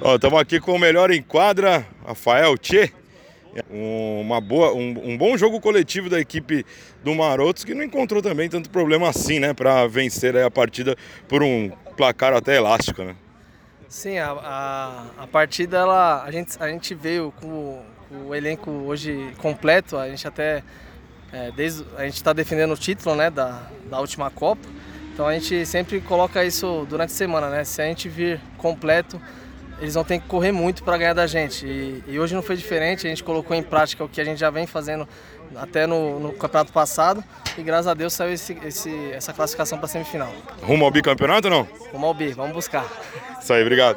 Estamos aqui com o melhor em quadra, Rafael Tchê. Uma boa, um, um, bom jogo coletivo da equipe do Marotos, que não encontrou também tanto problema assim, né? Para vencer a partida por um placar até elástico, né? Sim, a, a, a partida, ela, a, gente, a gente veio com o, o elenco hoje completo, a gente até, é, desde, a gente está defendendo o título, né, da, da última Copa, então a gente sempre coloca isso durante a semana, né? Se a gente vir completo, eles vão ter que correr muito para ganhar da gente. E, e, hoje não foi diferente, a gente colocou em prática o que a gente já vem fazendo até no, no campeonato passado e graças a Deus saiu esse, esse, essa classificação para a semifinal. Rumo ao bicampeonato ou não? Rumo ao bi, vamos buscar. Isso aí, obrigado.